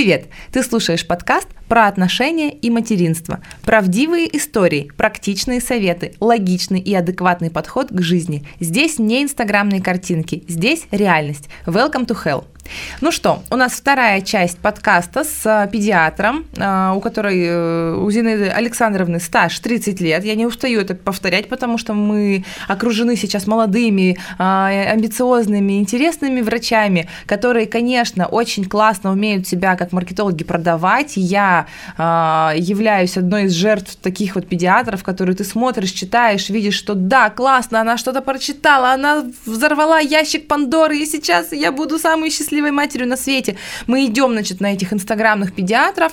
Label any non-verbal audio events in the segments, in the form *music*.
Привет! Ты слушаешь подкаст про отношения и материнство. Правдивые истории, практичные советы, логичный и адекватный подход к жизни. Здесь не инстаграмные картинки, здесь реальность. Welcome to hell. Ну что, у нас вторая часть подкаста с э, педиатром, э, у которой э, у Зинаиды Александровны стаж 30 лет. Я не устаю это повторять, потому что мы окружены сейчас молодыми, амбициозными, интересными врачами, которые, конечно, очень классно умеют себя как маркетологи продавать. Я являюсь одной из жертв таких вот педиатров, которые ты смотришь, читаешь, видишь, что да, классно, она что-то прочитала, она взорвала ящик Пандоры, и сейчас я буду самый счастливый счастливой матерью на свете. Мы идем, значит, на этих инстаграмных педиатров,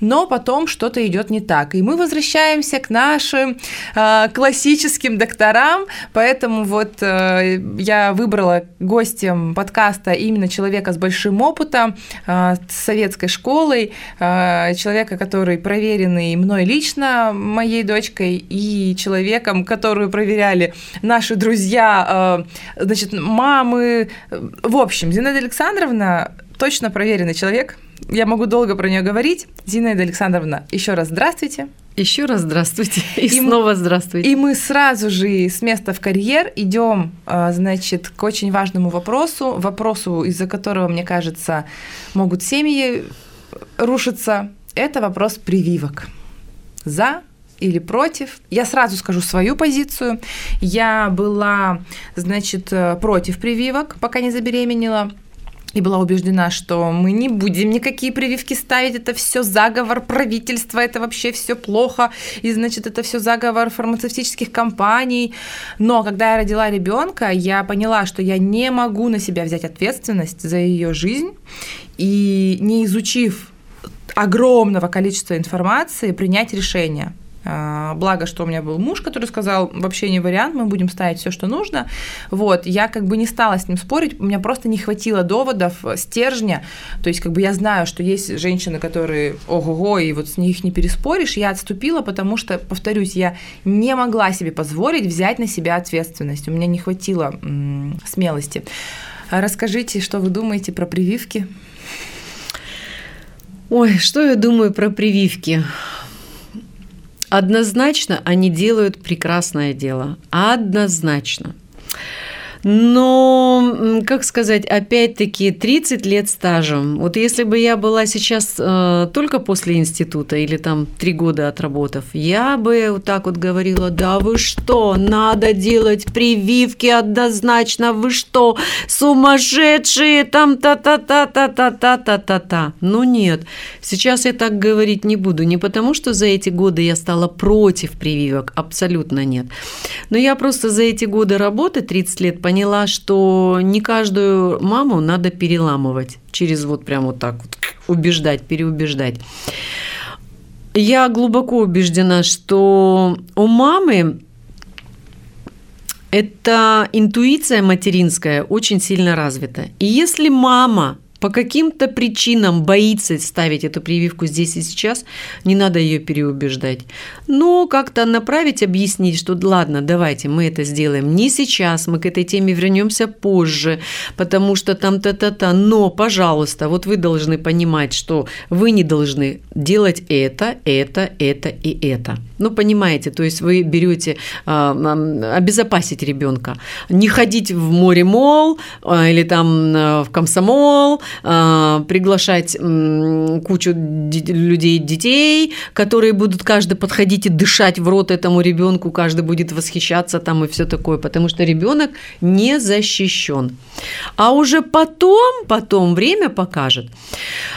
но потом что-то идет не так. И мы возвращаемся к нашим э, классическим докторам, поэтому вот э, я выбрала гостем подкаста именно человека с большим опытом, э, с советской школой, э, человека, который проверенный мной лично, моей дочкой, и человеком, которую проверяли наши друзья, э, значит, мамы. В общем, Зинаида Александровна Александровна точно проверенный человек. Я могу долго про нее говорить. Зинаида Александровна, еще раз здравствуйте. Еще раз здравствуйте *laughs* и, и снова здравствуйте. И мы сразу же с места в карьер идем, а, значит, к очень важному вопросу, вопросу, из-за которого, мне кажется, могут семьи рушиться. Это вопрос прививок. За или против. Я сразу скажу свою позицию. Я была, значит, против прививок, пока не забеременела и была убеждена, что мы не будем никакие прививки ставить, это все заговор правительства, это вообще все плохо, и значит это все заговор фармацевтических компаний. Но когда я родила ребенка, я поняла, что я не могу на себя взять ответственность за ее жизнь, и не изучив огромного количества информации, принять решение. А, благо, что у меня был муж, который сказал, вообще не вариант, мы будем ставить все, что нужно. Вот, я как бы не стала с ним спорить, у меня просто не хватило доводов, стержня. То есть, как бы я знаю, что есть женщины, которые ого-го, и вот с них не переспоришь. Я отступила, потому что, повторюсь, я не могла себе позволить взять на себя ответственность. У меня не хватило м- смелости. Расскажите, что вы думаете про прививки? Ой, что я думаю про прививки? Однозначно они делают прекрасное дело. Однозначно. Но, как сказать, опять-таки 30 лет стажем. Вот если бы я была сейчас э, только после института или там 3 года отработав, я бы вот так вот говорила, да вы что, надо делать прививки однозначно, вы что, сумасшедшие, там та-та-та-та-та-та-та-та-та. Но нет, сейчас я так говорить не буду, не потому что за эти годы я стала против прививок, абсолютно нет. Но я просто за эти годы работы, 30 лет поняла, что не каждую маму надо переламывать через вот прям вот так вот убеждать, переубеждать. Я глубоко убеждена, что у мамы эта интуиция материнская очень сильно развита. И если мама по каким-то причинам боится ставить эту прививку здесь и сейчас, не надо ее переубеждать. Но как-то направить, объяснить, что ладно, давайте мы это сделаем не сейчас, мы к этой теме вернемся позже, потому что там та-та-та. Но, пожалуйста, вот вы должны понимать, что вы не должны делать это, это, это и это. Ну, понимаете, то есть вы берете э, обезопасить ребенка, не ходить в море мол э, или там э, в комсомол, э, приглашать э, кучу людей, детей, которые будут каждый подходить и дышать в рот этому ребенку, каждый будет восхищаться там и все такое, потому что ребенок не защищен. А уже потом, потом время покажет.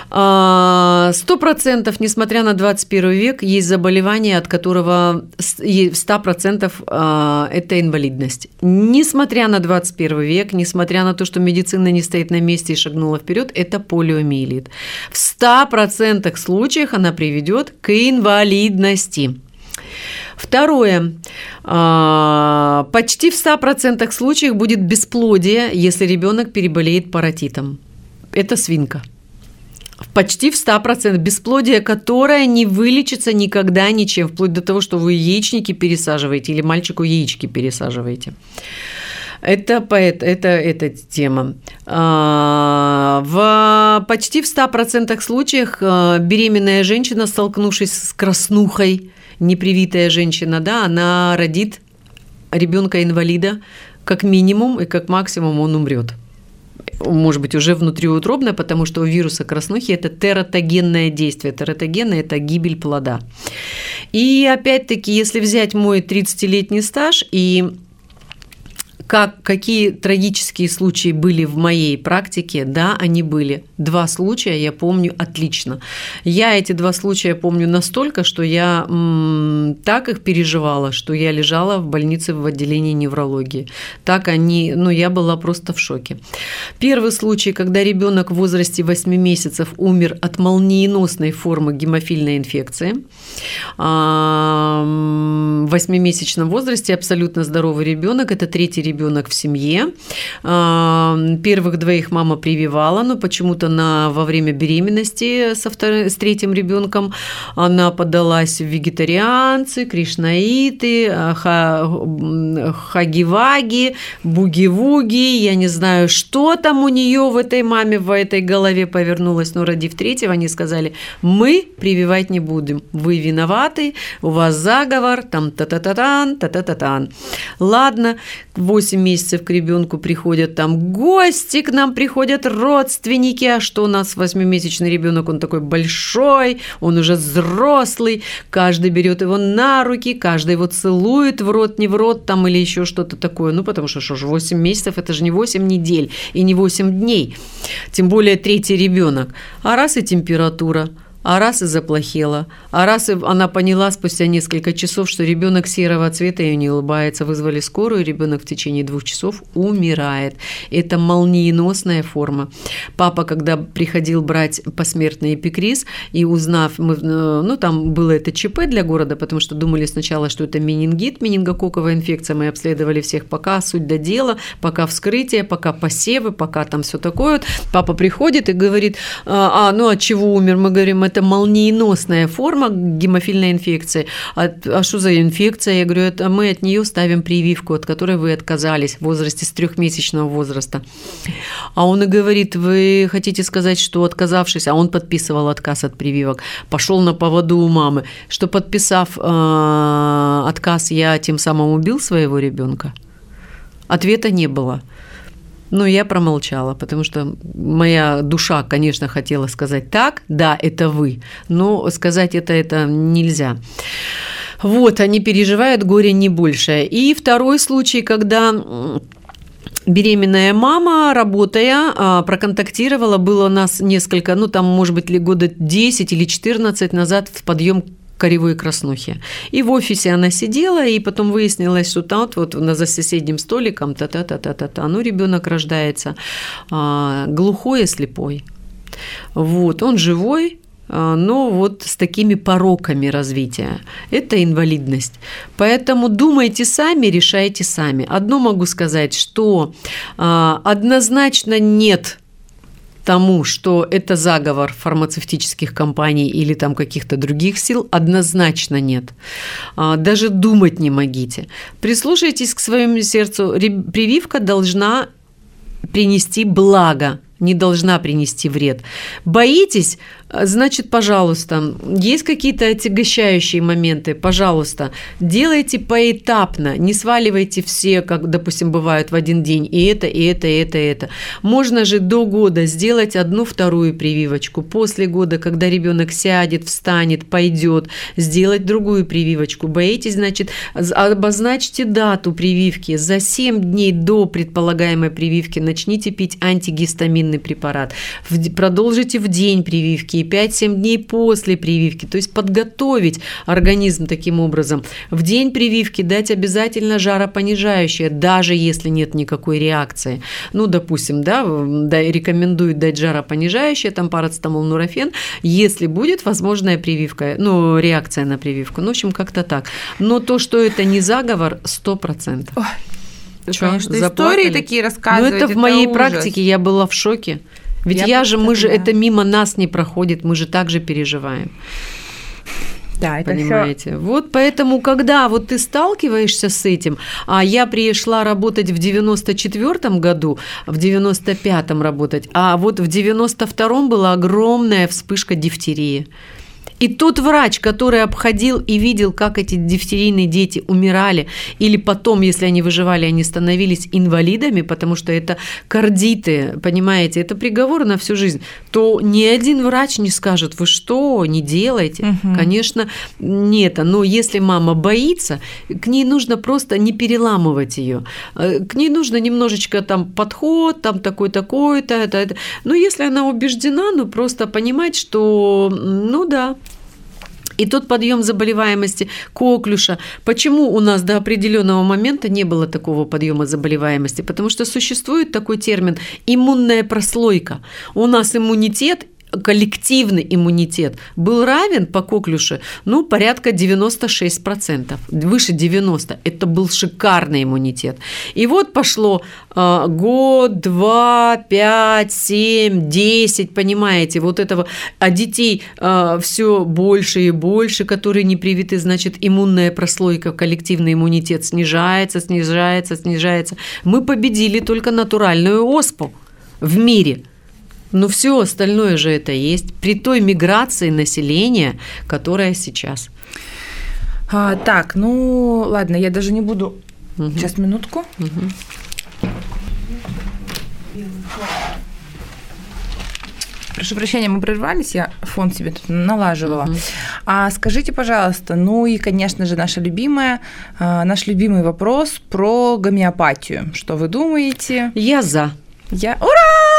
Сто процентов, несмотря на 21 век, есть заболевания, от которого 100% а, это инвалидность. Несмотря на 21 век, несмотря на то, что медицина не стоит на месте и шагнула вперед, это полиомиелит. В 100% случаях она приведет к инвалидности. Второе. А, почти в 100% случаях будет бесплодие, если ребенок переболеет паротитом. Это свинка почти в 100%. Бесплодие, которое не вылечится никогда ничем, вплоть до того, что вы яичники пересаживаете или мальчику яички пересаживаете. Это, это, это, это тема. А, в почти в 100% случаях а, беременная женщина, столкнувшись с краснухой, непривитая женщина, да, она родит ребенка-инвалида, как минимум и как максимум он умрет может быть, уже внутриутробно, потому что у вируса краснухи это тератогенное действие. Тератогенное – это гибель плода. И опять-таки, если взять мой 30-летний стаж и как, какие трагические случаи были в моей практике? Да, они были. Два случая я помню отлично. Я эти два случая помню настолько, что я так их переживала, что я лежала в больнице в отделении неврологии. Так они, ну, я была просто в шоке. Первый случай, когда ребенок в возрасте 8 месяцев умер от молниеносной формы гемофильной инфекции. В 8-месячном возрасте абсолютно здоровый ребенок, это третий ребенок ребенок в семье. Первых двоих мама прививала, но почему-то на, во время беременности со вторым, с третьим ребенком она подалась в вегетарианцы, кришнаиты, ха, хагиваги, буги-вуги, я не знаю, что там у нее в этой маме, в этой голове повернулось, но родив третьего, они сказали, мы прививать не будем, вы виноваты, у вас заговор, там та-та-та-тан, та-та-та-тан. Ладно, 8 8 месяцев к ребенку приходят там гости, к нам приходят родственники, а что у нас 8-месячный ребенок, он такой большой, он уже взрослый, каждый берет его на руки, каждый его целует в рот, не в рот там или еще что-то такое, ну потому что что ж, 8 месяцев это же не 8 недель и не 8 дней, тем более третий ребенок, а раз и температура, а раз и заплохела, а раз и она поняла спустя несколько часов, что ребенок серого цвета и не улыбается, вызвали скорую, ребенок в течение двух часов умирает. Это молниеносная форма. Папа, когда приходил брать посмертный эпикриз и узнав, мы, э, ну там было это ЧП для города, потому что думали сначала, что это менингит, менингококковая инфекция, мы обследовали всех пока, суть до дела, пока вскрытие, пока посевы, пока там все такое. Папа приходит и говорит, а, а ну от чего умер? Мы говорим, это молниеносная форма гемофильной инфекции. А, а что за инфекция? Я говорю, это мы от нее ставим прививку, от которой вы отказались в возрасте с трехмесячного возраста. А он и говорит, вы хотите сказать, что отказавшись, а он подписывал отказ от прививок, пошел на поводу у мамы, что подписав э, отказ, я тем самым убил своего ребенка? Ответа не было. Но я промолчала, потому что моя душа, конечно, хотела сказать так, да, это вы, но сказать это, это нельзя. Вот, они переживают горе не больше. И второй случай, когда беременная мама, работая, а, проконтактировала, было у нас несколько, ну там, может быть, ли года 10 или 14 назад в подъем коревой краснухи. И в офисе она сидела, и потом выяснилось, что там вот, вот за соседним столиком та-та-та-та-та-та, ну, ребенок рождается а, глухой и слепой. Вот, он живой, а, но вот с такими пороками развития. Это инвалидность. Поэтому думайте сами, решайте сами. Одно могу сказать, что а, однозначно нет тому, что это заговор фармацевтических компаний или там каких-то других сил, однозначно нет. А, даже думать не могите. Прислушайтесь к своему сердцу. Прививка должна принести благо, не должна принести вред. Боитесь, Значит, пожалуйста, есть какие-то отягощающие моменты, пожалуйста, делайте поэтапно, не сваливайте все, как, допустим, бывает в один день, и это, и это, и это, и это. Можно же до года сделать одну вторую прививочку, после года, когда ребенок сядет, встанет, пойдет, сделать другую прививочку. Боитесь, значит, обозначьте дату прививки. За 7 дней до предполагаемой прививки начните пить антигистаминный препарат. Продолжите в день прививки 5-7 дней после прививки, то есть подготовить организм таким образом. В день прививки дать обязательно жаропонижающее, даже если нет никакой реакции. Ну, допустим, да, да рекомендуют дать жаропонижающее, там парацетамол, нурофен, если будет возможная прививка, ну, реакция на прививку. Ну, в общем, как-то так. Но то, что это не заговор, 100%. Ой. Что, конечно, истории такие рассказывают. Ну, это в моей ужас. практике я была в шоке. Ведь я, я же, мы же, это мимо нас не проходит, мы же также переживаем. Да, это Понимаете? Вот поэтому, когда вот ты сталкиваешься с этим, а я пришла работать в 94 году, в 95-м работать, а вот в 92-м была огромная вспышка дифтерии. И тот врач, который обходил и видел, как эти дифтерийные дети умирали, или потом, если они выживали, они становились инвалидами, потому что это кардиты, понимаете, это приговор на всю жизнь, то ни один врач не скажет, вы что, не делайте. Угу. Конечно, нет. Но если мама боится, к ней нужно просто не переламывать ее. Э, к ней нужно немножечко там подход, там такой-такой-то. Это, это. Но если она убеждена, ну просто понимать, что, ну да, и тот подъем заболеваемости коклюша. Почему у нас до определенного момента не было такого подъема заболеваемости? Потому что существует такой термин иммунная прослойка. У нас иммунитет коллективный иммунитет был равен по коклюше, ну, порядка 96%, выше 90%. Это был шикарный иммунитет. И вот пошло э, год, два, пять, семь, десять, понимаете, вот этого, а детей э, все больше и больше, которые не привиты, значит, иммунная прослойка, коллективный иммунитет снижается, снижается, снижается. Мы победили только натуральную оспу в мире – но все остальное же это есть при той миграции населения, которая сейчас. А, так, ну ладно, я даже не буду. Угу. Сейчас минутку. Угу. Прошу прощения, мы прервались, я фон себе тут налаживала. Угу. А скажите, пожалуйста, ну и, конечно же, наша любимая, наш любимый вопрос про гомеопатию. Что вы думаете? Я за. Я... Ура!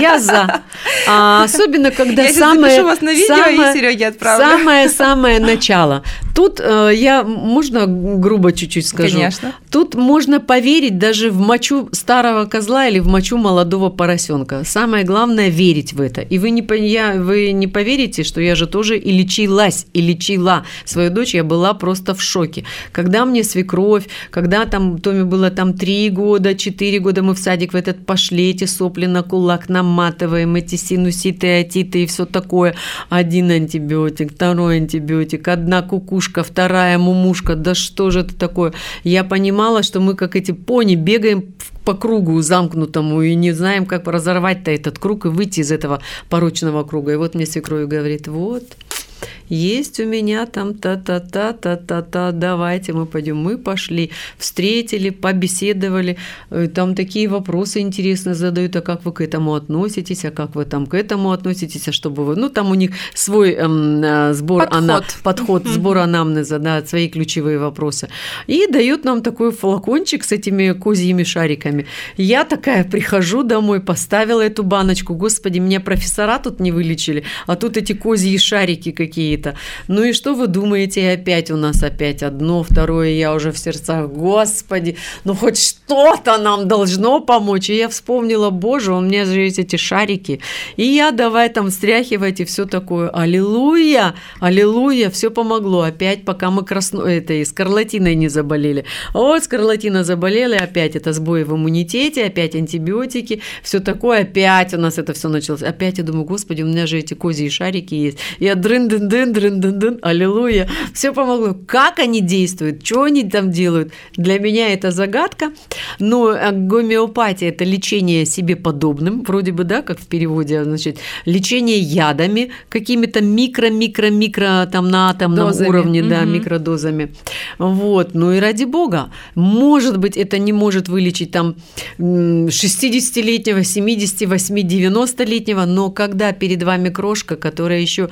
Я за. А, особенно, когда я самое... вас на видео самое, и Сереге отправлю. Самое-самое начало. Тут э, я, можно грубо чуть-чуть скажу? Конечно. Тут можно поверить даже в мочу старого козла или в мочу молодого поросенка. Самое главное – верить в это. И вы не, я, вы не поверите, что я же тоже и лечилась, и лечила свою дочь. Я была просто в шоке. Когда мне свекровь, когда там Томе было там три года, четыре года, мы в садик в этот пошли, эти сопли на кулак наматываем, эти синуситы, атиты и все такое. Один антибиотик, второй антибиотик, одна кукушка, вторая мумушка. Да что же это такое? Я понимала, что мы как эти пони бегаем по кругу замкнутому и не знаем, как разорвать-то этот круг и выйти из этого порочного круга. И вот мне свекровь говорит, вот, есть у меня там та-та-та-та-та-та, давайте мы пойдем. Мы пошли, встретили, побеседовали, э, там такие вопросы интересные задают, а как вы к этому относитесь, а как вы там к этому относитесь, а чтобы вы... Ну, там у них свой эм, э, сбор, подход, ана, подход сбор анамнеза, да, свои ключевые вопросы. И дают нам такой флакончик с этими козьими шариками. Я такая прихожу домой, поставила эту баночку, господи, меня профессора тут не вылечили, а тут эти козьи шарики какие какие-то. Ну и что вы думаете, опять у нас опять одно, второе, я уже в сердцах, господи, ну хоть что-то нам должно помочь. И я вспомнила, боже, у меня же есть эти шарики, и я давай там встряхивать и все такое. Аллилуйя, аллилуйя, все помогло. Опять, пока мы красно... этой скарлатиной не заболели. Вот скарлатина заболели, опять это сбои в иммунитете, опять антибиотики, все такое, опять у нас это все началось. Опять я думаю, господи, у меня же эти козьи шарики есть. Я дрын дын дын дрын дын дын аллилуйя. Все помогло. Как они действуют, что они там делают? Для меня это загадка. Но э, гомеопатия – это лечение себе подобным, вроде бы, да, как в переводе, значит, лечение ядами, какими-то микро-микро-микро там на атомном Дозами. уровне, да, угу. микродозами. Вот, ну и ради бога. Может быть, это не может вылечить там 60-летнего, 70, 8, 90-летнего, но когда перед вами крошка, которая еще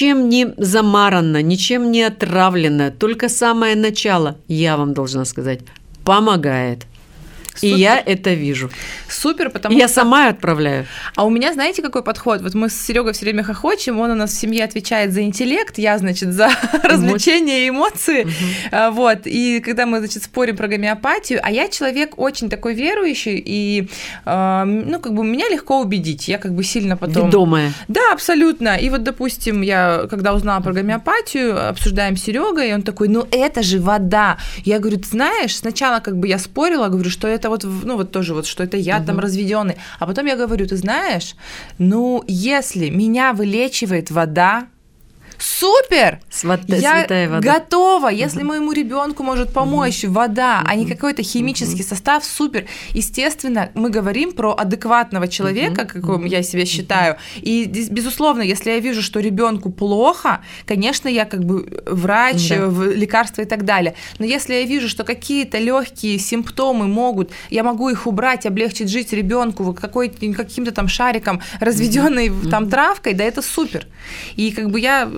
ничем не замарана, ничем не отравлена, только самое начало, я вам должна сказать, помогает. Супер. И я это вижу. Супер, потому я что... Я сама отправляю. А у меня, знаете, какой подход? Вот мы с Серегой все время хохочем, он у нас в семье отвечает за интеллект, я, значит, за развлечения и эмоции. Угу. Вот. И когда мы, значит, спорим про гомеопатию, а я человек очень такой верующий, и, э, ну, как бы меня легко убедить. Я как бы сильно потом... Ведомая. Да, абсолютно. И вот, допустим, я, когда узнала про гомеопатию, обсуждаем с Серегой, и он такой, ну, это же вода. Я говорю, ты знаешь, сначала как бы я спорила, говорю, что это вот, ну вот тоже вот, что это я угу. там разведенный. А потом я говорю, ты знаешь, ну если меня вылечивает вода, супер! Сват- Я святая вода. готова, если моему ребенку может помочь вода, а не какой-то химический состав, супер. Естественно, мы говорим про адекватного человека, каким я себя считаю. И безусловно, если я вижу, что ребенку плохо, конечно, я как бы врач, Да. в- лекарства и так далее. Но если я вижу, что какие-то легкие симптомы могут, я могу их убрать, облегчить жизнь ребенку какой-то каким-то там шариком, разведенной там травкой, да это супер. И как бы я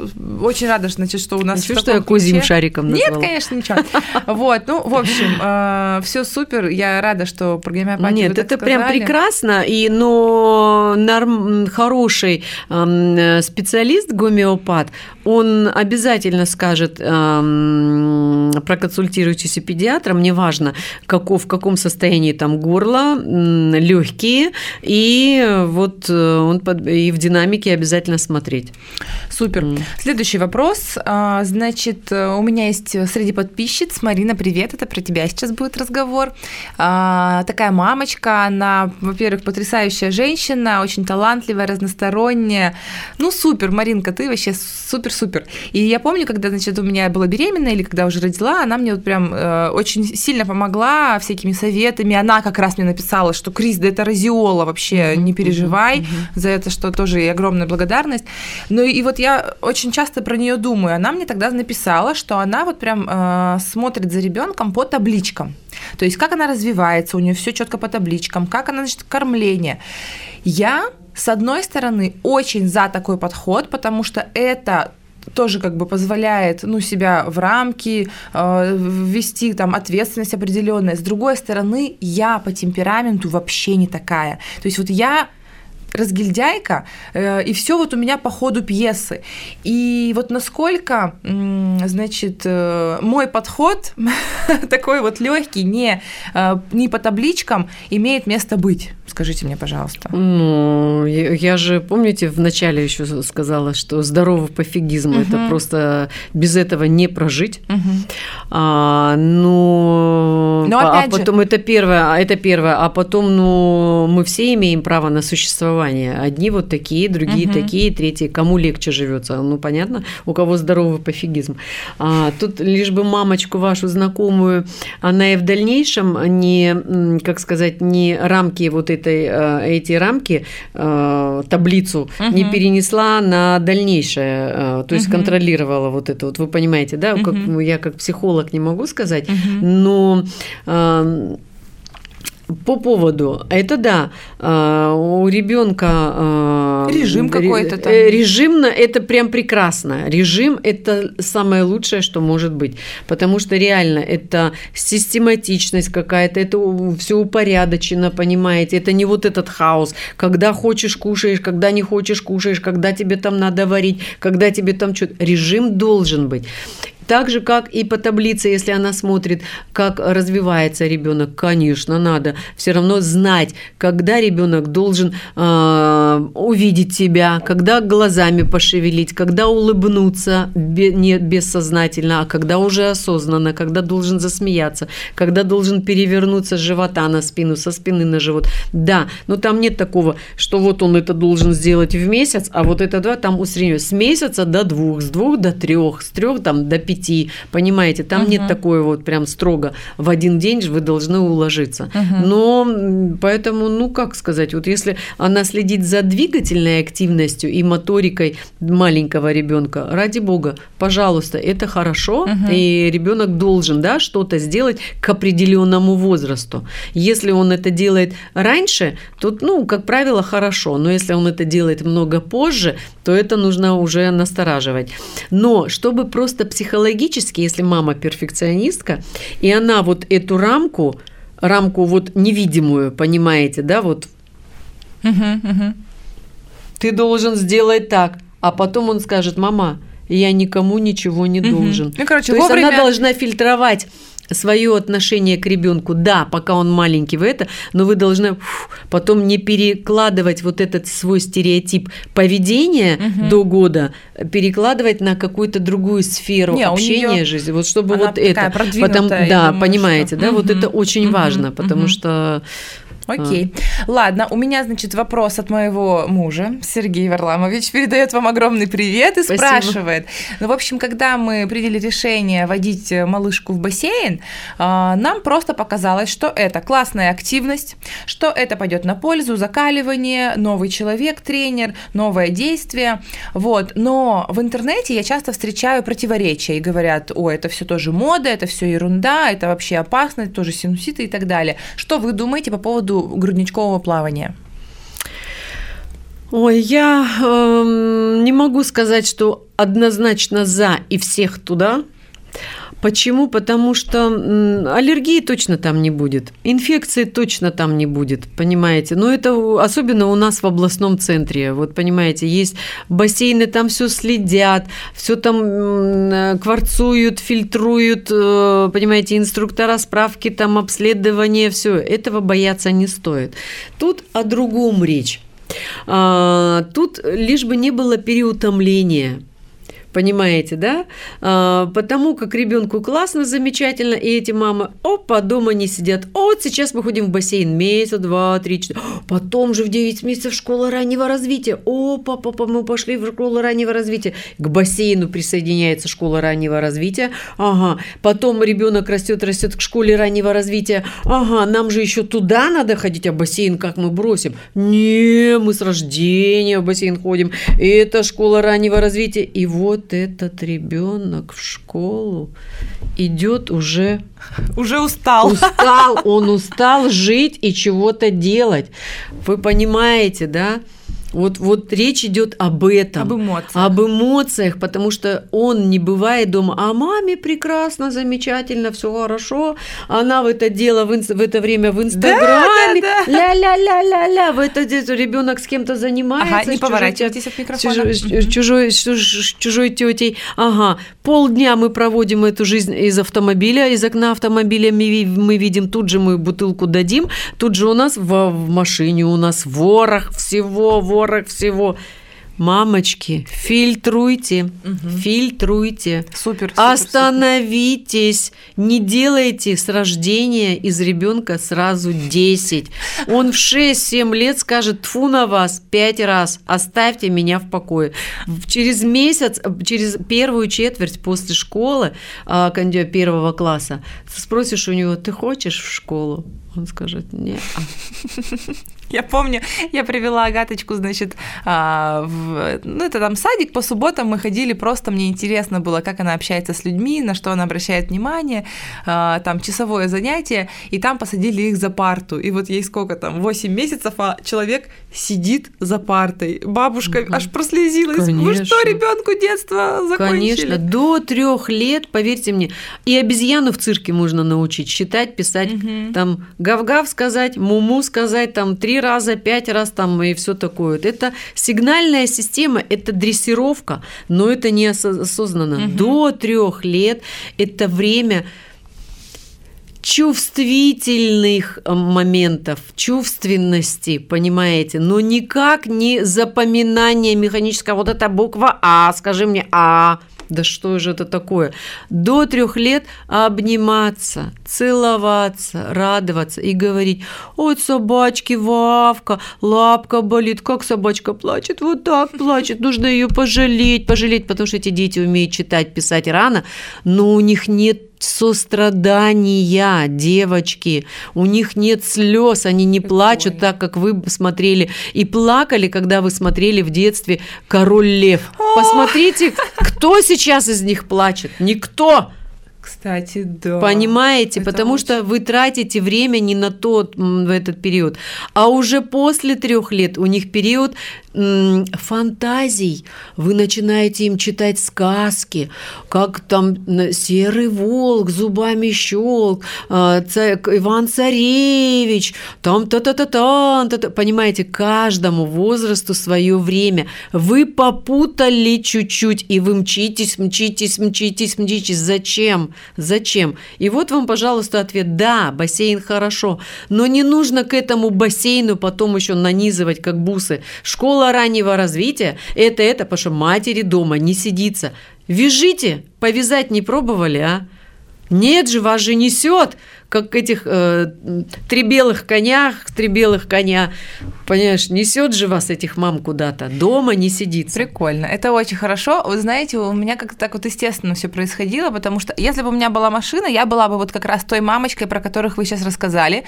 очень рада, значит, что у нас Ничего, что я козьим ключе- шариком Нет, назвала. конечно, ничего. *laughs* Вот, ну, в общем, все супер. Я рада, что про гомеопатию Нет, это прям прекрасно, и, но норм, хороший эм, э, специалист, гомеопат, он обязательно скажет, эм, проконсультируйтесь у педиатра, мне важно, каков, в каком состоянии там горло, легкие, и вот э, он под- и в динамике обязательно смотреть. Супер. М. Следующий вопрос. А, Значит, э, у меня есть среди подписчиц Марина, привет, это про тебя сейчас будет разговор. А, Такая мамочка, она, во-первых, потрясающая женщина, очень талантливая, разносторонняя. Ну, супер, Маринка, ты вообще супер-супер. И я помню, когда, значит, у меня была беременна или когда уже родила, она мне вот прям э, очень сильно помогла всякими советами. Она как раз мне написала, что Крис, да это разиола вообще, Мгм, не переживай мгм. за это, что тоже и огромная благодарность. Ну и вот я очень часто про нее думаю. Она мне тогда написала, что она вот прям э, смотрит за ребенком по табличкам. То есть как она развивается, у нее все четко по табличкам, как она, значит, кормление. Я, с одной стороны, очень за такой подход, потому что это тоже как бы позволяет ну, себя в рамки, э, ввести там ответственность определенная. С другой стороны, я по темпераменту вообще не такая. То есть вот я разгильдяйка, э, и все вот у меня по ходу пьесы. И вот насколько, значит, э, мой подход *laughs* такой вот легкий, не, э, не по табличкам, имеет место быть. Скажите мне, пожалуйста. Ну, я, я же, помните, в начале еще сказала, что здоровый пофигизм это Мгм. просто без этого не прожить. Мгм. А, ну, Но а опять же- потом это первое, а это первое, а потом, ну, мы все имеем право на существование. Одни вот такие, другие Мгм. такие, третьи. Кому легче живется? Ну, понятно, у кого здоровый пофигизм. А, тут лишь бы мамочку вашу знакомую, она и в дальнейшем не, как сказать, не рамки вот этой, э, эти рамки, э, таблицу не Мгм. перенесла на дальнейшее, э, то есть Мгм. контролировала вот это вот, вы понимаете, да, как Мгм. я как психолог не могу сказать, Мгм. но э, по поводу, это да, э, у ребенка Режим какой-то там. Режимно это прям прекрасно. Режим это самое лучшее, что может быть, потому что реально это систематичность какая-то, это все упорядочено, понимаете, это не вот этот хаос, когда хочешь кушаешь, когда не хочешь кушаешь, когда тебе там надо варить, когда тебе там что-то. Режим должен быть. Так же, как и по таблице, если она смотрит, как развивается ребенок, конечно, надо все равно знать, когда ребенок должен э, увидеть тебя, когда глазами пошевелить, когда улыбнуться бе- не бессознательно, а когда уже осознанно, когда должен засмеяться, когда должен перевернуться с живота на спину, со спины на живот. Да, но там нет такого, что вот он это должен сделать в месяц, а вот это два там усреднено с месяца до двух, с двух до трех, с трех там до пяти, понимаете, там нет Мгм. такое вот прям строго в один день же вы должны уложиться. Мгм. Но поэтому, ну как сказать, вот если она следит за двигательной активностью и моторикой маленького ребенка, ради бога, пожалуйста, это хорошо, Мгм. и ребенок должен, да, что-то сделать к определенному возрасту. Если он это делает раньше, то, ну, как правило, хорошо, но если он это делает много позже, то это нужно уже настораживать. Но чтобы просто психологически, если мама перфекционистка, и она вот эту рамку, рамку вот невидимую, понимаете, да, вот. Ты должен сделать так, а потом он скажет, мама, я никому ничего не должен. Ну, короче, То есть вовремя- она должна фильтровать свое отношение к ребенку, да, пока он маленький в это, но вы должны фу, потом не перекладывать вот этот свой стереотип поведения Мгм. до года, перекладывать на какую-то другую сферу Не, общения жизни, вот чтобы вот это, я да, думаю, понимаете, что- да, вот Мгм. это очень Мгм. важно, потому Мгм. что Окей. А. Ладно, у меня, значит, вопрос от моего мужа. Сергей Варламович передает вам огромный привет и Спасибо. спрашивает. Ну, в общем, когда мы приняли решение водить малышку в бассейн, а, нам просто показалось, что это классная активность, что это пойдет на пользу, закаливание, новый человек, тренер, новое действие. Вот. Но в интернете я часто встречаю противоречия и говорят, о, это все тоже мода, это все ерунда, это вообще опасно, это тоже синуситы и так далее. Что вы думаете по поводу грудничкового плавания? Ой, я э, не могу сказать, что однозначно за и всех туда. Почему? Потому что аллергии точно там не будет, инфекции точно там не будет, понимаете? Но это особенно у нас в областном центре. Вот понимаете, есть бассейны, там все следят, все там кварцуют, фильтруют, э, понимаете, инструктора, справки, там обследование, все. Этого бояться не стоит. Тут о другом речь. А, тут лишь бы не было переутомления Понимаете, да? А, потому как ребенку классно, замечательно, и эти мамы, опа, дома не сидят. Вот сейчас мы ходим в бассейн месяц, два, три, четыре. Потом же в 9 месяцев школа раннего развития. Опа, папа, мы пошли в школу раннего развития. К бассейну присоединяется школа раннего развития. Ага. Потом ребенок растет, растет к школе раннего развития. Ага, нам же еще туда надо ходить, а бассейн как мы бросим? Не, мы с рождения в бассейн ходим. Это школа раннего развития. И вот вот этот ребенок в школу идет уже... Уже устал. Устал, он устал жить и чего-то делать. Вы понимаете, да? Вот, вот речь идет об этом. Об эмоциях. Об эмоциях, потому что он не бывает дома, а маме прекрасно, замечательно, все хорошо. Она в это дело в, в это время в Инстаграме. Да, да, да. Ля-ля-ля-ля-ля. В это ребенок с кем-то занимается. Ага, не поворачивайтесь от микрофона. Чужой, чужой, чужой тетей. Ага. Полдня мы проводим эту жизнь из автомобиля, из окна автомобиля мы, мы видим, тут же мы бутылку дадим, тут же у нас в, в машине у нас ворох всего, ворох ворох всего. Мамочки, фильтруйте, угу. фильтруйте. Супер, супер. Остановитесь. Супер. Не делайте с рождения из ребенка сразу 10. Он в 6-7 лет скажет тфу на вас 5 раз. Оставьте меня в покое. Через месяц, через первую четверть после школы, а, первого класса, спросишь у него, ты хочешь в школу? Он скажет, нет. Я помню, я привела Агаточку, значит, а, в, ну, это там садик, по субботам мы ходили, просто мне интересно было, как она общается с людьми, на что она обращает внимание, а, там часовое занятие, и там посадили их за парту, и вот ей сколько там, 8 месяцев, а человек сидит за партой. Бабушка угу. аж прослезилась. Конечно. Вы что, ребенку детство закончили? Конечно, до трех лет, поверьте мне, и обезьяну в цирке можно научить считать, писать, угу. там гав-гав сказать, муму сказать, там три раза, пять раз там и все такое. Это сигнальная система, это дрессировка, но это не осознанно. Угу. До трех лет это время чувствительных э, моментов, чувственности, понимаете, но никак не запоминание механического. Вот эта буква А, скажи мне А, да что же это такое? До трех лет обниматься, целоваться, радоваться и говорить, ой, собачки, Вавка, лапка болит, как собачка плачет, вот так плачет, нужно ее пожалеть, пожалеть, потому что эти дети умеют читать, писать рано, но у них нет сострадания, девочки. У них нет слез, они не плачут так, как вы смотрели. И плакали, когда вы смотрели в детстве «Король лев». Посмотрите, кто сейчас из них плачет? Никто. Кстати, да. Понимаете, Это потому очень... что вы тратите время не на тот в этот период, а уже после трех лет у них период фантазий. Вы начинаете им читать сказки, как там серый волк зубами щелк, а, Иван Царевич, там та-та-та-та, та понимаете, каждому возрасту свое время. Вы попутали чуть-чуть, и вы мчитесь, мчитесь, мчитесь, мчитесь. Зачем? Зачем? И вот вам, пожалуйста, ответ. Да, бассейн хорошо, но не нужно к этому бассейну потом еще нанизывать, как бусы. Школа школа раннего развития – это это, потому что матери дома не сидится. Вяжите, повязать не пробовали, а? Нет же, вас же несет. как этих э, три белых конях, три белых коня. Понимаешь, несет же вас этих мам куда-то. Дома не сидит. Прикольно. Это очень хорошо. Вы знаете, у меня как-то так вот естественно все происходило, потому что если бы у меня была машина, я была бы вот как раз той мамочкой, про которых вы сейчас рассказали.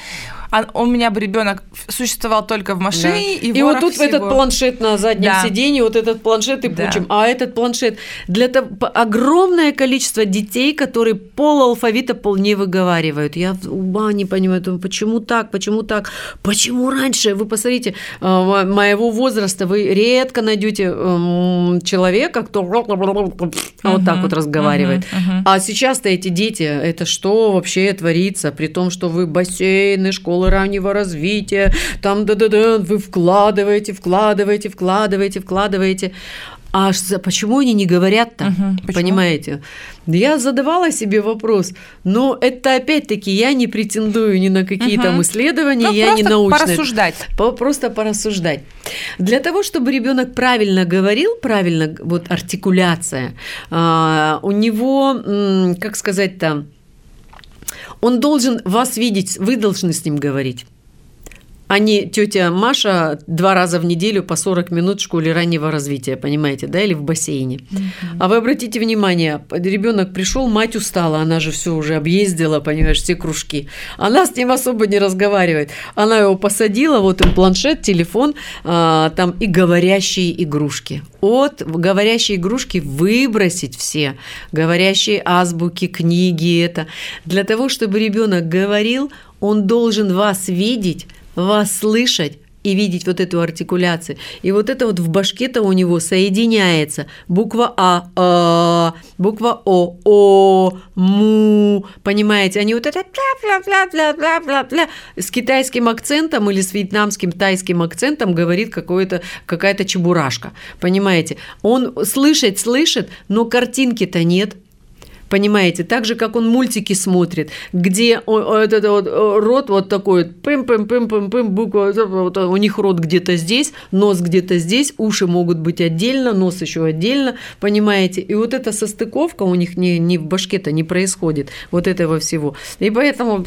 А у меня бы ребенок существовал только в машине, Да. и, И вот тут всего. этот планшет на заднем Да. сиденье, вот этот планшет и Да. пучим, а этот планшет. Для того огромное количество детей, которые полалфавита пол не выговаривают. Я ума не понимаю, думаю, почему так, почему так, почему раньше? Вы посмотрите, э, мо- моего возраста вы редко найдете эм, человека, кто вот так вот разговаривает. А сейчас-то эти дети, это что вообще творится? При том, что вы бассейны, школы раннего развития, там да-да-да, вы вкладываете, вкладываете, вкладываете, вкладываете. А почему они не говорят-то? Почему? Понимаете? Я задавала себе вопрос, но это опять-таки я не претендую ни на какие там Мгм. исследования, Ну, я не просто научная. порассуждать. По- Просто порассуждать. Для того, чтобы ребенок правильно говорил, правильно, вот артикуляция, а, у него, как сказать-то, он должен вас видеть, вы должны с ним говорить. Не тетя Маша два раза в неделю по 40 минут в школе раннего развития, понимаете, да, или в бассейне. А вы обратите внимание, ребенок пришел, мать устала, она же все уже объездила, понимаешь, все кружки. Она с ним особо не разговаривает. Она его посадила, вот им планшет, телефон, а, там и говорящие игрушки. От говорящие игрушки выбросить все, говорящие азбуки, книги, это. Для того, чтобы ребенок говорил, он должен вас видеть, вас слышать и видеть вот эту артикуляцию. И вот это вот в башке-то у него соединяется. Буква А, а, буква О, О, Му. Понимаете, они вот это с китайским акцентом или с вьетнамским тайским акцентом говорит какое-то, какая-то чебурашка. Понимаете? Он слышать слышит, но картинки-то нет. Понимаете, так же, как он мультики смотрит, где этот вот рот вот такой, пым пым пым пым пым буква, вот у них рот где-то здесь, нос где-то здесь, уши могут быть отдельно, нос еще отдельно, понимаете, и вот эта состыковка у них не, не в башке-то не происходит, вот этого всего. И поэтому,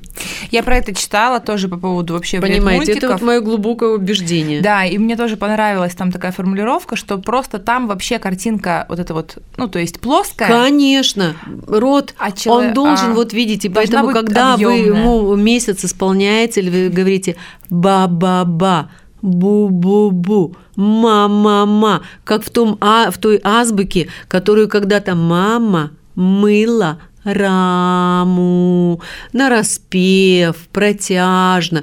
*laughs* Я про это читала тоже по поводу вообще понимаете, это вот мое глубокое убеждение. Да, и мне тоже понравилась там такая формулировка, что просто там вообще картинка вот эта вот, ну, то есть плоская. Конечно, рот, А чело- он должен, а, вот видите, поэтому когда вы объёмная. ему месяц исполняется, или вы говорите ба-ба-ба, бу-бу-бу, ма-ма-ма, как в, том, а, в той азбуке, которую когда-то мама мыла раму, нараспев, протяжно.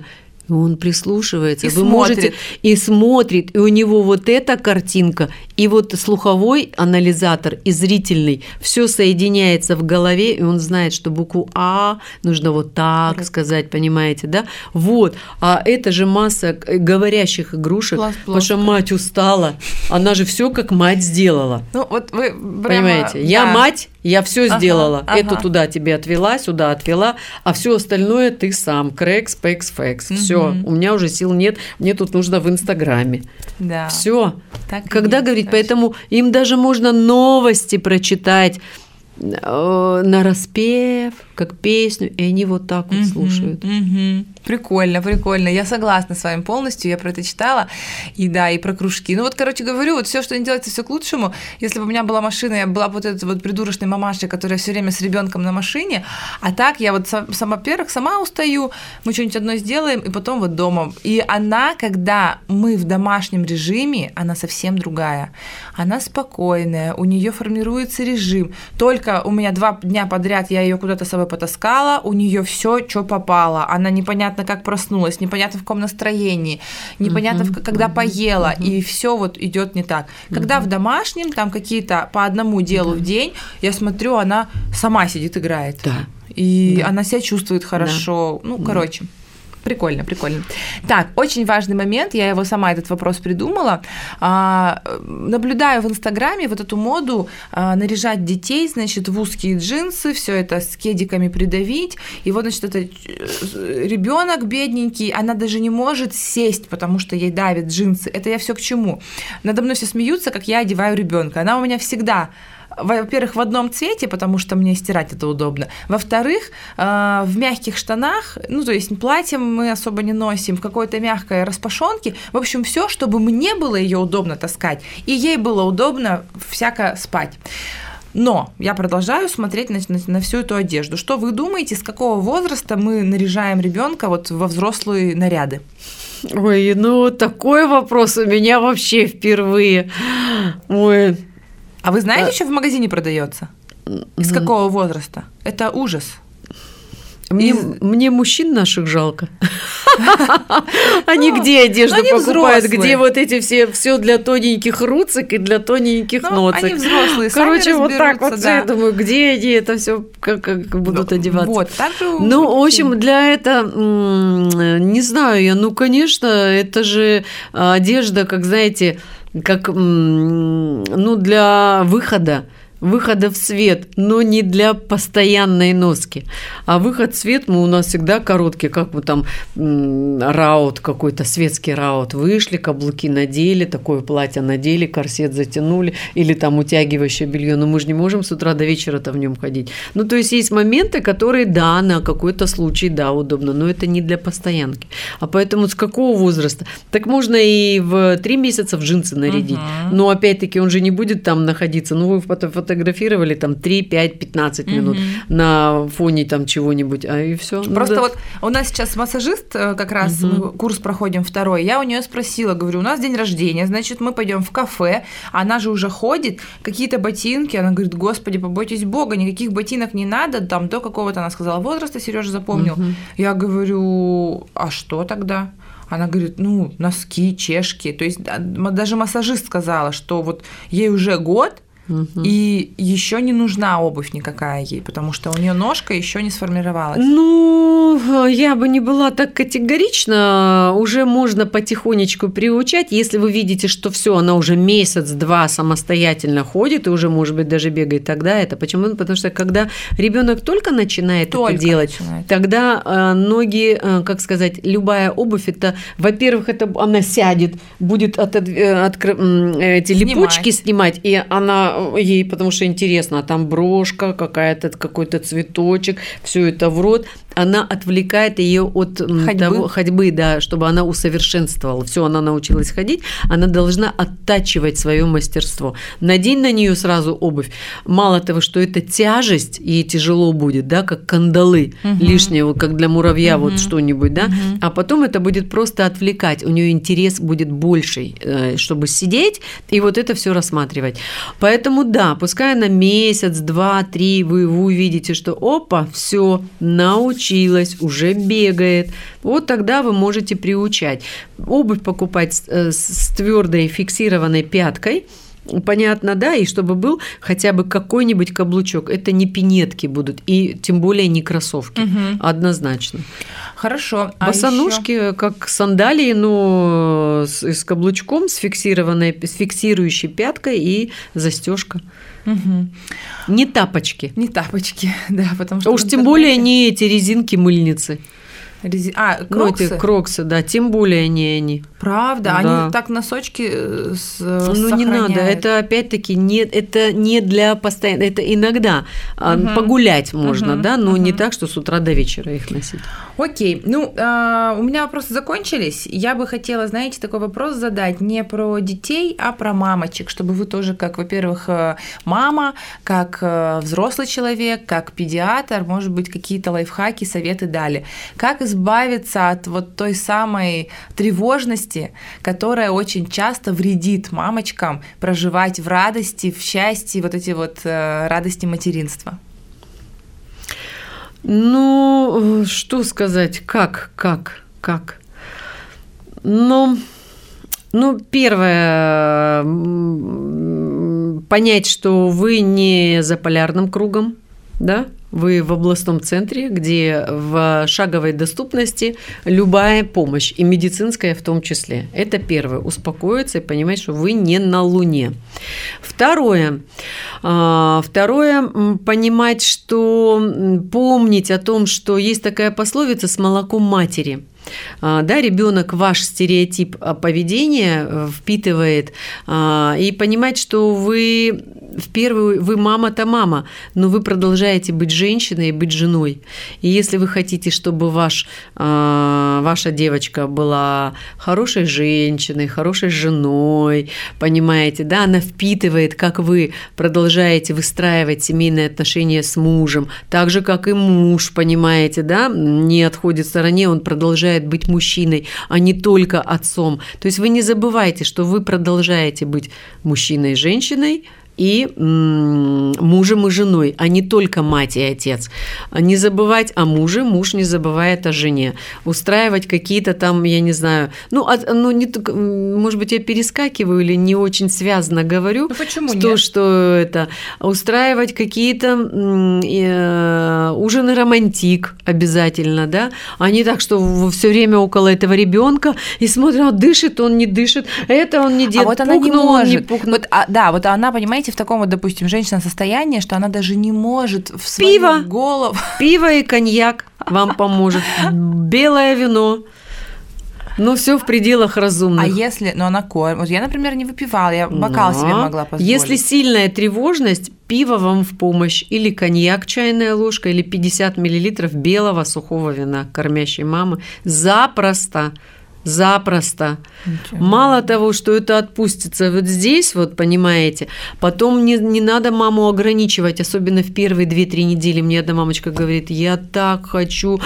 И он прислушивается. И Вы можете смотрит. и смотрит, и у него вот эта картинка, и вот слуховой анализатор, и зрительный, все соединяется в голове, и он знает, что букву А нужно вот так сказать, понимаете, да? Вот. А это же масса э, говорящих игрушек, потому что мать устала, она же все как мать сделала. Ну, вот вы прямо- Понимаете, я да. мать, я все Ага, сделала. ага. Это туда тебе отвела, сюда отвела, а все остальное ты сам. Крекс, пекс, фекс. Все, Мгм. у меня уже сил нет, мне тут нужно в Инстаграме. Да. Все. Так Когда есть, говорить, точно. поэтому им даже можно новости прочитать э, на распев, как песню, и они вот так вот Мгм, слушают. мгм. Прикольно, прикольно. Я согласна с вами полностью. Я про это читала. И да, и про кружки. Ну вот, короче говорю, вот все, что не делается, все к лучшему. Если бы у меня была машина, я была бы вот этой вот придурочной мамашей, которая все время с ребенком на машине. А так я вот са- сама, во-первых, сама устаю, мы что-нибудь одно сделаем, и потом вот дома. И она, когда мы в домашнем режиме, она совсем другая. Она спокойная, у нее формируется режим. Только у меня два дня подряд я ее куда-то с собой потаскала, у нее все, что попало. Она непонятно как проснулась, непонятно в каком настроении, непонятно в- когда поела, и все вот идет не так. Когда в домашнем, там какие-то по одному делу в день, я смотрю, она сама сидит, играет. Да. И Да. она себя чувствует хорошо. Ну, короче. Прикольно, прикольно. Так, очень важный момент, я его сама этот вопрос придумала. А, э, наблюдаю в Инстаграме вот эту моду а, наряжать детей, значит, в узкие джинсы, все это с кедиками придавить. И вот, значит, это ребенок бедненький, она даже не может сесть, потому что ей давят джинсы. Это я все к чему? Надо мной все смеются, как я одеваю ребенка. Она у меня всегда во-первых, в одном цвете, потому что мне стирать это удобно. Во-вторых, э, в мягких штанах, ну, то есть платье мы особо не носим, в какой-то мягкой распашонке. В общем, все, чтобы мне было ее удобно таскать, и ей было удобно всяко спать. Но я продолжаю смотреть на, на, на всю эту одежду. Что вы думаете, с какого возраста мы наряжаем ребенка вот во взрослые наряды? Ой, ну такой вопрос у меня вообще впервые. Ой. А вы знаете, а... что в магазине продается? С какого возраста? Это ужас. Мне, Из... мне мужчин наших жалко. *laughs* Они где одежду покупают, где вот эти все все для тоненьких руцек и для тоненьких носок. Они взрослые, Короче, вот так вот я думаю, где они это все как будут одеваться. Вот, так же. Ну, в общем, для этого не знаю я, ну, конечно, это же одежда, как знаете, как ну для выхода выхода в свет, но не для постоянной носки. А выход в свет мы у нас всегда короткий, как мы там раут какой-то, светский раут. Вышли, каблуки надели, такое платье надели, корсет затянули, или там утягивающее белье. Но мы же не можем с утра до вечера-то в нем ходить. Ну, то есть есть моменты, которые, да, на какой-то случай, да, удобно, но это не для постоянки. А поэтому с какого возраста? Так можно и в три месяца в джинсы нарядить. Угу. Но опять-таки он же не будет там находиться. Ну, вы фото сфотографировали там 3, 5, 15 минут угу. на фоне там чего-нибудь, а и все. Ну Просто ну, да. вот у нас сейчас массажист, э, как раз угу. мы курс проходим второй, я у нее спросила, говорю, у нас день рождения, значит, мы пойдем в кафе, она же уже ходит, какие-то ботинки, она говорит, господи, побойтесь Бога, никаких ботинок не надо, там до какого-то, она сказала, возраста, Сережа запомнил. Угу. Я говорю, а что тогда? Она говорит, ну, носки, чешки. То есть даже массажист сказала, что вот ей уже год, Угу. И еще не нужна обувь никакая ей, потому что у нее ножка еще не сформировалась. Ну, я бы не была так категорична. Уже можно потихонечку приучать. Если вы видите, что все, она уже месяц-два самостоятельно ходит и уже, может быть, даже бегает, тогда это почему? Потому что когда ребенок только начинает только это делать, начинает. тогда э, ноги, э, как сказать, любая обувь, это, во-первых, это она сядет, будет от, от, от, эти снимать. липучки снимать, и она ей, потому что интересно, а там брошка, какая-то какой-то цветочек, все это в рот, она отвлекает ее от ходьбы. Того, ходьбы, да, чтобы она усовершенствовала. Все, она научилась ходить, она должна оттачивать свое мастерство. Надень на нее сразу обувь. Мало того, что это тяжесть, ей тяжело будет, да, как кандалы угу. лишнего, как для муравья угу. вот что-нибудь, да, угу. а потом это будет просто отвлекать. У нее интерес будет больший, э, чтобы сидеть и вот это все рассматривать. Поэтому да, пускай на месяц, два, три вы, вы увидите, что опа, все, научилась научилась, уже бегает, вот тогда вы можете приучать. Обувь покупать с, э, с твердой фиксированной пяткой, Понятно, да, и чтобы был хотя бы какой-нибудь каблучок. Это не пинетки будут, и тем более не кроссовки. Угу. Однозначно. Хорошо. А Босоножки, еще... как сандалии, но с, с каблучком, с фиксированной, с фиксирующей пяткой и застежка. Угу. Не тапочки. Не тапочки, *laughs* да, потому что... Уж тем более не эти резинки-мыльницы. Рези... А, кроксы? Эти кроксы, да, тем более не они. Правда? Да. Они так носочки э, с, Ну, сохраняют. не надо, это опять-таки не, это не для постоянно, это иногда угу. погулять можно, угу. да, но угу. не так, что с утра до вечера их носить. Окей, ну, э, у меня вопросы закончились. Я бы хотела, знаете, такой вопрос задать не про детей, а про мамочек, чтобы вы тоже, как, во-первых, э, мама, как взрослый человек, как педиатр, может быть, какие-то лайфхаки, советы дали. Как из избавиться от вот той самой тревожности, которая очень часто вредит мамочкам проживать в радости, в счастье, вот эти вот э, радости материнства? Ну, что сказать, как, как, как? Ну, ну, первое, понять, что вы не за полярным кругом, да, вы в областном центре, где в шаговой доступности любая помощь, и медицинская в том числе. Это первое. Успокоиться и понимать, что вы не на Луне. Второе. А, второе. Понимать, что помнить о том, что есть такая пословица с молоком матери – а, да, ребенок ваш стереотип поведения э, впитывает, а, и понимать, что вы в первую вы мама-то мама, но вы продолжаете быть женщиной и быть женой. И если вы хотите, чтобы ваш, э, ваша девочка была хорошей женщиной, хорошей женой, понимаете, да, она впитывает, как вы продолжаете выстраивать семейные отношения с мужем, так же, как и муж, понимаете, да, не отходит в стороне, он продолжает быть мужчиной, а не только отцом. То есть вы не забывайте, что вы продолжаете быть мужчиной и мужем и женой, а не только мать и отец. Не забывать о муже, муж не забывает о жене. Устраивать какие-то там, я не знаю, ну, от, ну не, может быть, я перескакиваю или не очень связано говорю, ну, почему что, нет? что это, устраивать какие-то э, ужины романтик обязательно, да, а не так, что все время около этого ребенка и смотрят, он дышит, он не дышит, это он не делает, а вот она не может. не пукнул. Вот, а, да, вот она, понимаете, в таком вот, допустим, женщина состоянии, что она даже не может в свою Пиво. голову... Пиво и коньяк вам поможет. Белое вино. Ну, все в пределах разумных. А если, ну, она кормит. Вот я, например, не выпивала, я бокал Но себе могла позволить. Если сильная тревожность, пиво вам в помощь, или коньяк, чайная ложка, или 50 миллилитров белого сухого вина кормящей мамы. Запросто. Запросто. Ничего. Мало того, что это отпустится вот здесь, вот понимаете, потом не, не надо маму ограничивать, особенно в первые 2-3 недели. Мне одна мамочка говорит, я так хочу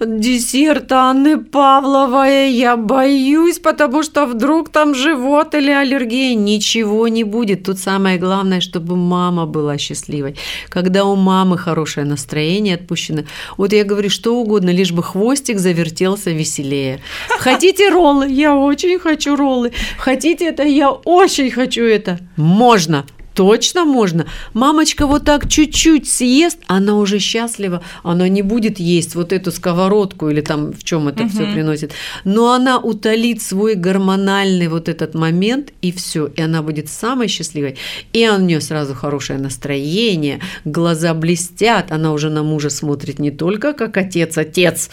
десерт Анны Павловой, я боюсь, потому что вдруг там живот или аллергия. Ничего не будет. Тут самое главное, чтобы мама была счастливой. Когда у мамы хорошее настроение отпущено, вот я говорю, что угодно, лишь бы хвостик завертелся веселее. Хотите Хотите роллы? Я очень хочу роллы. Хотите это? Я очень хочу это. Можно. Точно можно. Мамочка вот так чуть-чуть съест, она уже счастлива, она не будет есть вот эту сковородку или там в чем это Мгм. все приносит, но она утолит свой гормональный вот этот момент и все, и она будет самой счастливой, и у нее сразу хорошее настроение, глаза блестят, она уже на мужа смотрит не только как отец, отец,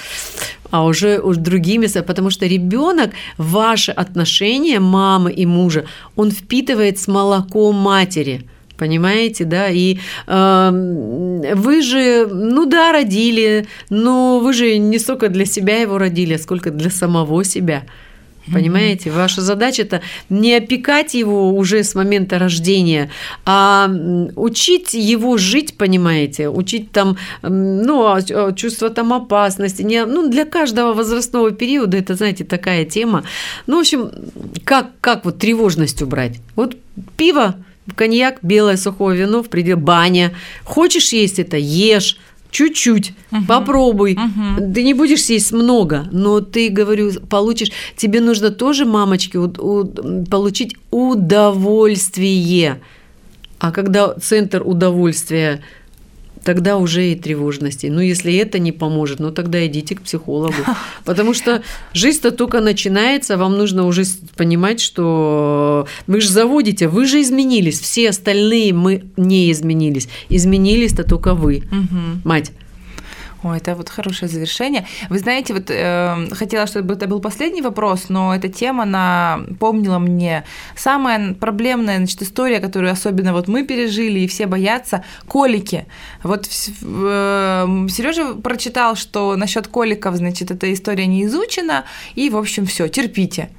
а уже уж другими, потому что ребенок ваши отношения мамы и мужа, он впитывает с молоком матери. Понимаете, да? И э, вы же, ну да, родили, но вы же не столько для себя его родили, сколько для самого себя. Понимаете, ваша задача это не опекать его уже с момента рождения, а учить его жить, понимаете, учить там, ну, а- а чувство там опасности. Не, ну, для каждого возрастного периода это, знаете, такая тема. Ну, в общем, как, как вот тревожность убрать? Вот пиво, коньяк, белое сухое вино в пределе баня. Хочешь есть это, ешь. Чуть-чуть, Мгм. попробуй. Мгм. Ты не будешь есть много, но ты, говорю, получишь. Тебе нужно тоже, мамочки, у- у- получить удовольствие. А когда центр удовольствия, тогда уже и тревожности. Ну, если это не поможет, ну тогда идите к психологу. *laughs* Потому что жизнь-то только начинается, вам нужно уже понимать, что вы же заводите, вы же изменились, все остальные мы не изменились. Изменились-то только вы, Мгм. мать. Ой, это вот хорошее завершение. Вы знаете, вот э, хотела, чтобы это был последний вопрос, но эта тема напомнила мне самая проблемная значит, история, которую особенно вот мы пережили и все боятся, колики. Вот Сережа прочитал, что насчет коликов, значит, эта история не изучена, и, в общем, все, терпите.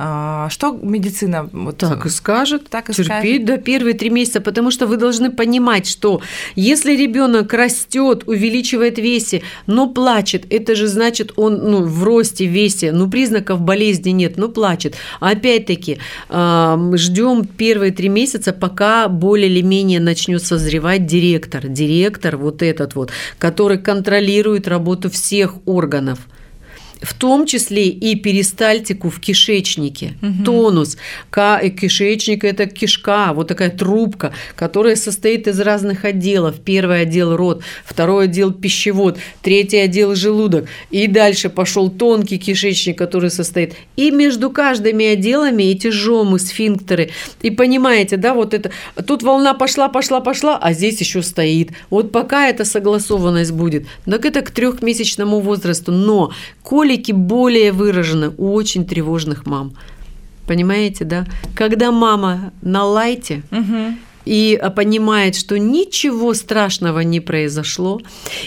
А, Что медицина вот Так и скажет. Так и терпеть до первые три месяца, потому что вы должны понимать, что если ребенок растет, увеличивает весе, но плачет, это же значит он ну, в росте, весе, ну признаков болезни нет, но плачет. Опять-таки а, ждем первые три месяца, пока более или менее начнет созревать директор, директор вот этот вот, который контролирует работу всех органов в том числе и перистальтику в кишечнике, Мгм. тонус. Э, Кишечник – это кишка, вот такая трубка, которая состоит из разных отделов. Первый отдел – рот, второй отдел – пищевод, третий отдел – желудок. И дальше пошел тонкий кишечник, который состоит. И между каждыми отделами эти жомы, сфинктеры. И понимаете, да, вот это, тут волна пошла, пошла, пошла, а здесь еще стоит. Вот пока эта согласованность будет, так это к трехмесячному возрасту. Но колики более выражены у очень тревожных мам. Понимаете, да? Когда мама на лайте, Мгм. И понимает, что ничего страшного не произошло,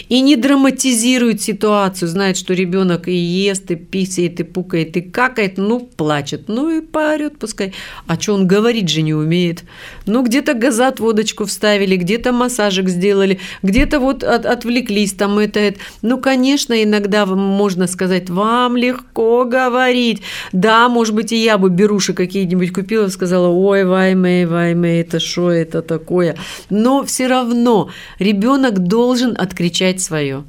и не драматизирует ситуацию, знает, что ребенок и ест, и писает, и пукает, и какает, ну, плачет, ну и поорет пускай. А что он говорить же не умеет? Ну, где-то газат водочку вставили, где-то массажик сделали, где-то вот от, отвлеклись там это, это. Ну, конечно, иногда можно сказать, вам легко говорить. Да, может быть, и я бы беруши какие-нибудь купила, сказала, ой, ваймей, ваймей, это что это такое? Но все равно ребенок должен откричать свое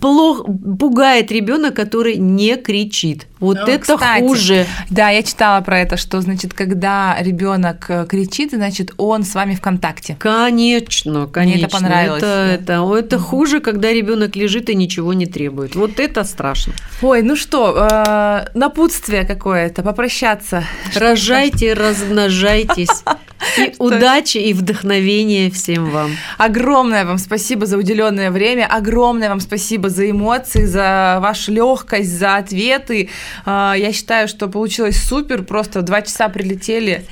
плохо пугает ребенок, который не кричит. Вот ну, это кстати, хуже. Да, я читала про это, что значит, когда ребенок э, кричит, значит, он с вами в контакте. Конечно, конечно. Мне это понравилось. Это, да. это, это хуже, когда ребенок лежит и ничего не требует. Вот это страшно. Ой, ну что, э, напутствие какое-то, попрощаться. Рожайте, размножайтесь. *laughs* И удачи и вдохновения всем вам. Огромное вам спасибо за уделенное время, огромное вам спасибо за эмоции, за вашу легкость, за ответы. А, я считаю, что получилось супер, просто два часа прилетели.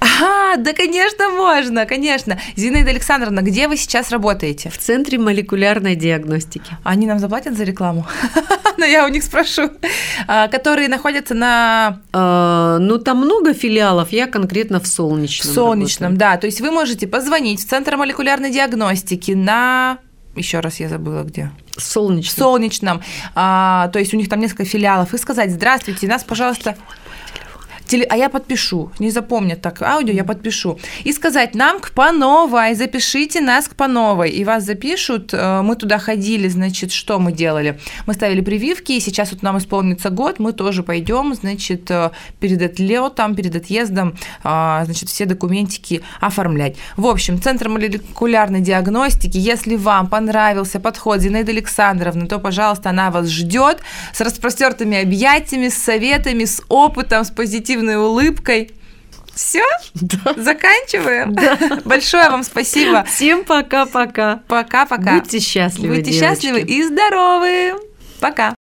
А, да, конечно, можно, конечно. Зинаида Александровна, где вы сейчас работаете? В Центре молекулярной диагностики. Они нам заплатят за рекламу? *laughs* Но я у них спрошу. А, которые находятся на... А, ну, там много филиалов, я конкретно в Солнечном. В Солнечном, да. То есть вы можете позвонить в Центр молекулярной диагностики на еще раз я забыла где. Солнечном. Солнечном. А, то есть у них там несколько филиалов. И сказать, здравствуйте, нас, пожалуйста теле... а я подпишу, не запомнят так аудио, я подпишу, и сказать нам к по новой, запишите нас к по новой, и вас запишут, э, мы туда ходили, значит, что мы делали? Мы ставили прививки, и сейчас вот нам исполнится год, мы тоже пойдем, значит, э, перед отлетом, перед отъездом, а, значит, все документики оформлять. В общем, Центр молекулярной диагностики, если вам понравился подход Зинаиды Александровны, то, пожалуйста, она вас ждет с распростертыми объятиями, с советами, с опытом, с позитивом позитивной улыбкой. Все? *laughs* Да. Заканчиваем? Да. *laughs* Большое вам спасибо. Всем пока-пока. Пока-пока. Будьте счастливы, Будьте девочки. счастливы и здоровы. Пока.